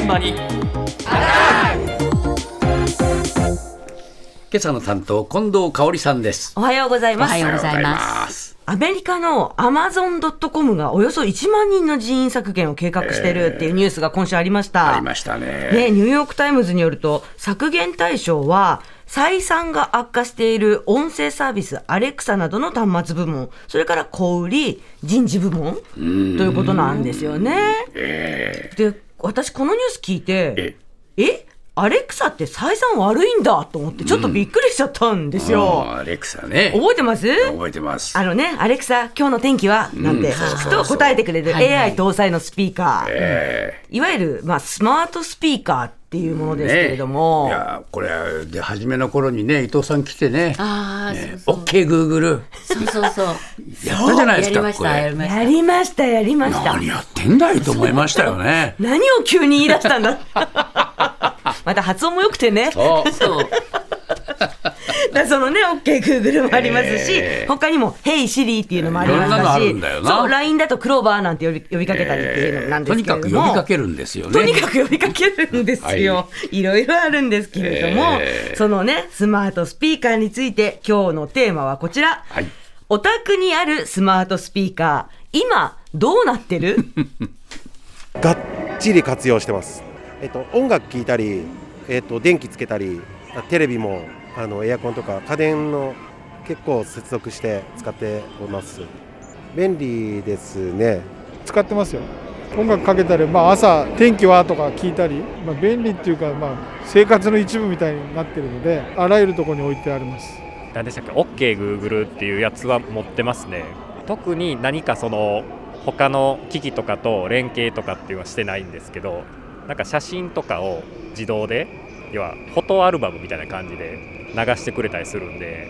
現場に。今朝の担当近藤香織さんです。おはようございます。おはようございます。アメリカのアマゾン・ドット・コムがおよそ1万人の人員削減を計画してるっていうニュースが今週ありました。ありましたね。ね、ニューヨーク・タイムズによると、削減対象は、採算が悪化している音声サービス、アレクサなどの端末部門、それから小売り、人事部門。ということなんですよね。で、私、このニュース聞いて、えアレクサって採算悪いんだと思って、ちょっとびっくりしちゃったんですよ。アレクサね。覚えてます？覚えてます。あのね、アレクサ、今日の天気はなんて聞くと答えてくれるはいはい。AI 搭載のスピーカー。え。いわゆる、まあ、スマートスピーカーっていうものえですけれども、いやこれで初めの頃にね伊藤さん来てねああ、ねそうそう。OK グーグルそうそうそう。やったじゃないですかやりました、やりこました。やりました、やりました。何やってんだいと思いましたよね 何を急に言い出したんだ また発音も良くてね。そうそのね、OK Google もありますし、えー他にも Hey Siri っていうのもありまいろんなのあしたし、るんだよなそう、LINE だとクローバーなんて呼び呼びかけたりっていうのなんでとにかくすけれども。呼びかけるんですよねとにかく呼びかけるんですよ。、はいろいろあるんですけれども、えーそのね、スマートスピーカーについて今日のテーマはこちら。はいお宅にあるスマートスピーカー、今どうなってる？がっちり活用してます。えっと、音楽聴いたり、えっと、電気つけたり、テレビもあのエアコンとか家電の結構接続して使っております。便利ですね。使ってますよ音楽かけたり、まあ、朝天気はとか聞いたり、まあ、便利っていうか、まあ、生活の一部みたいになってるのであらゆるところに置いてあります何でしたっけ？OKGoogle っていうやつは持ってますね特に何かその他の機器とかと連携とかっていうのはしてないんですけどなんか写真とかを自動で要はフォトアルバムみたいな感じで流してくれたりするんで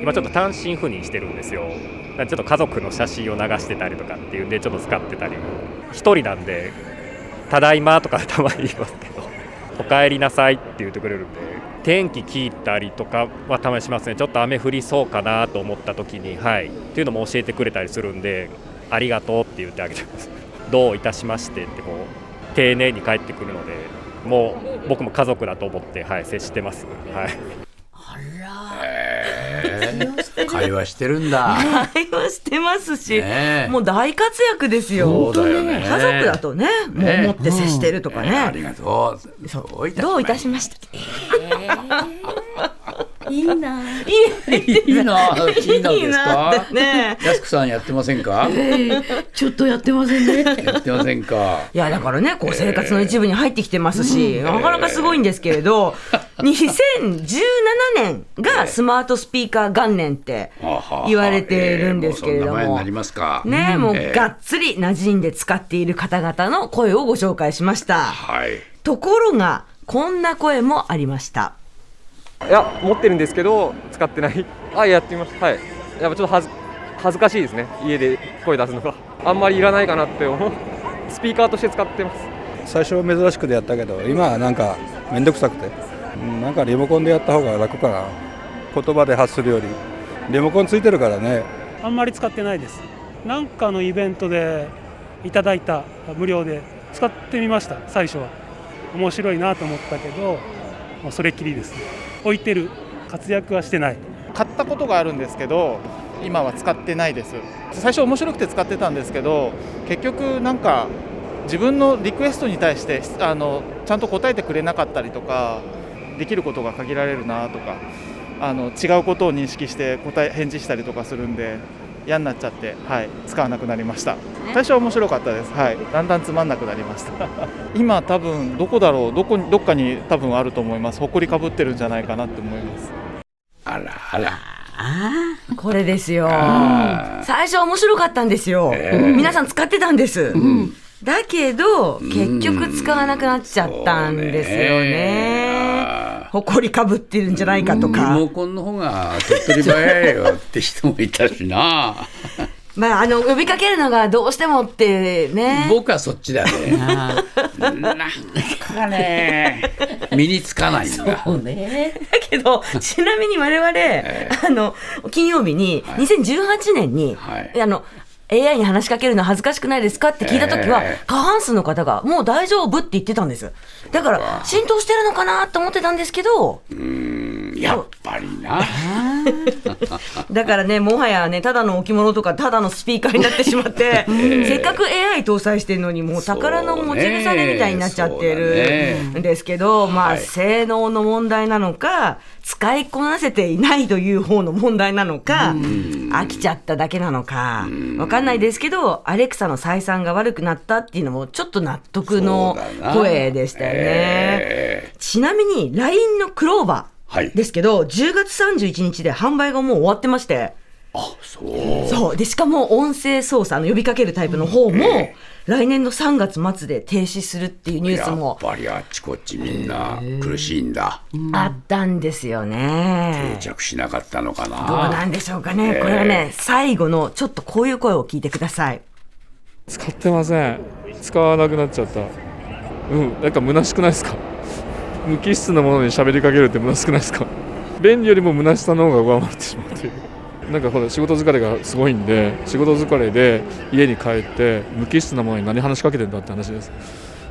今ちょっと単身赴任してるんですよ。ちょっと家族の写真を流してたりとかっていうんでちょっと使ってたり。一人なんで「ただいま」とかたまに言いますけど「おかえりなさい」って言ってくれるんで天気聞いたりとかはたまにしますね。ちょっと雨降りそうかなと思った時にはい。っていうのも教えてくれたりするんでありがとうって言ってあげてますどういたしましてってもう丁寧に返ってくるのでもう僕も家族だと思ってはい接してます。はい。会話してるんだ。会話してますし、もう大活躍ですよ。そうだよね。家族だとね、もうね思って接してるとかね。ありがとう。どういたしました いいな。いいいいな、いいなですいいなか。ね。やすくさんやってませんか？ちょっとやってませんね。やってませんか？いやだからね、こう生活の一部に入ってきてますし、なかなかすごいんですけれど、2017年がスマートスピーカー元年って言われてるんですけれども。ねもうえーがっつり馴染んで使っている方々の声をご紹介しました。はい。ところが、こんな声もありました。いや持ってるんですけど使ってない。あやってみましたはい。やっぱちょっと恥ず恥ずかしいですね。家で声出すのが。あんまりいらないかなって思う。スピーカーとして使ってます。最初は珍しくてやったけど今はなんか面倒くさくて。うんなんかリモコンでやった方が楽かな。言葉で発するより。リモコンついてるからね。あんまり使ってないです。なんかのイベントでいただいた無料で使ってみました、最初は。面白いなと思ったけど、まあそれっきりですね。置いてる、活躍はしてない。買ったことがあるんですけど今は使ってないです最初面白くて使ってたんですけど結局なんか自分のリクエストに対してあのちゃんと答えてくれなかったりとかできることが限られるなとかあの違うことを認識して答え返事したりとかするんで嫌になっちゃって、はい、使わなくなりました。最初は面白かったです、はい、だんだんつまんなくなりました。今多分どこだろうどこにどっかに多分あると思います。ほこりかぶってるんじゃないかなって思います。あらあら。これですよ。あー。最初は面白かったんですよ。皆さん使ってたんです。だけど、結局使わなくなっちゃったんですよね。ほこりかぶってるんじゃないかとリか。モコンの方が手っ取り早いよって人もいたしな。まあ、あの、呼びかけるのがどうしてもってね。僕はそっちだね。なんかね、身につかないんだ。そうね。だけど、ちなみに我々、あの、金曜日に、2018年に、はいあの、AI に話しかけるの恥ずかしくないですかって聞いたときは、え過半数の方がもう大丈夫って言ってたんです。だから、浸透してるのかなと思ってたんですけど、やっぱりな。だからね、もはやね、ただの置物とか、ただのスピーカーになってしまって、せっかく AI 搭載してるのに、もう宝の持ち腐れみたいになっちゃってるんですけど、まあ、はい。性能の問題なのか、使いこなせていないという方の問題なのか、飽きちゃっただけなのか、わかんないですけど、アレクサの採算が悪くなったっていうのも、ちょっと納得の声でしたよね。えちなみに、LINE のクローバはいーですけど、10月31日で販売がもう終わってまして、あ、そう。そう。で、しかも音声操作の呼びかけるタイプの方も、来年の3月末で停止するっていうニューやっスもぱりあっちこっちみんな苦しいんだ。あったんですよね定。着しなかったのかどうな。なんでしょうかね。これはね、最後のちょっとこういう声を聞いてください。使ってません使わなくなっちゃったうんなんか虚しくないですか？無機質なものに喋りかけるって虚しくないですか？便利よりも虚しさの方が上回ってしまうという。なんかほら仕事疲れがすごいんで仕事疲れで家に帰って無機質なものに何話しかけてんだって話です。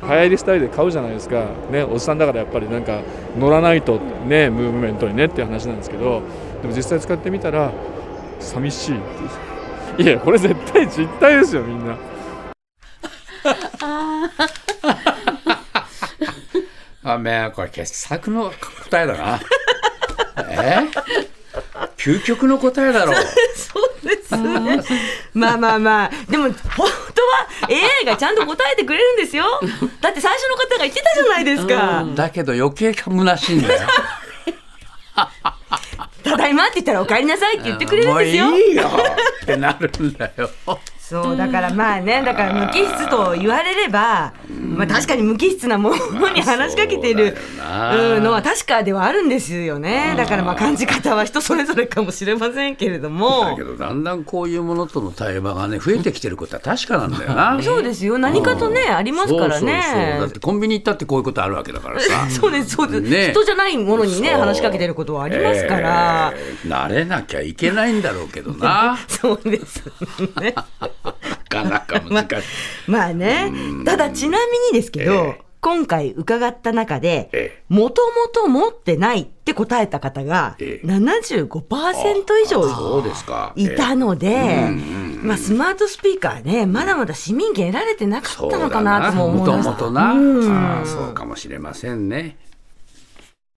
流行りスタイルで買うじゃないですか。ねおじさんだからやっぱりなんか乗らないとねムーブメントにねっていう話なんですけどでも実際使ってみたら寂しいいう。いやこれ絶対実態ですよみんな。あ、めこれ傑作の答えだな。え？究極の答えだろう。そうですね。まあまあまあ、でも本当は AI がちゃんと答えてくれるんですよ。だって最初の方が言ってたじゃないですか。だけど余計虚しいんだよ。ただいまって言ったらお帰りなさいって言ってくれるんですよ。もういいよってなるんだよ。そうだからまあねだから無機質と言われれば、まあ、確かに無機質なものに話しかけているうんのは確かではあるんですよね。だからまあ感じ方は人それぞれかもしれませんけれどだもけどだんだんこういうものとの対話がね増えてきてることは確かなんだよな。そうですよ。何かとねありますからね。だってコンビニ行ったってこういうことあるわけだからさ。そうですそうです、ね。人じゃないものにね話しかけてることはありますから、えー慣れなきゃいけないんだろうけどな。そうですね。なかなか難しい。まあね。ただちなみにですけど、今回伺った中で、えもともと持ってないって答えた方がえ75%以上そうですか。いたので、まあ、スマートスピーカーね、まだまだ市民権得られてなかったのかなとも思いました。もともとな、うん。そうかもしれませんね。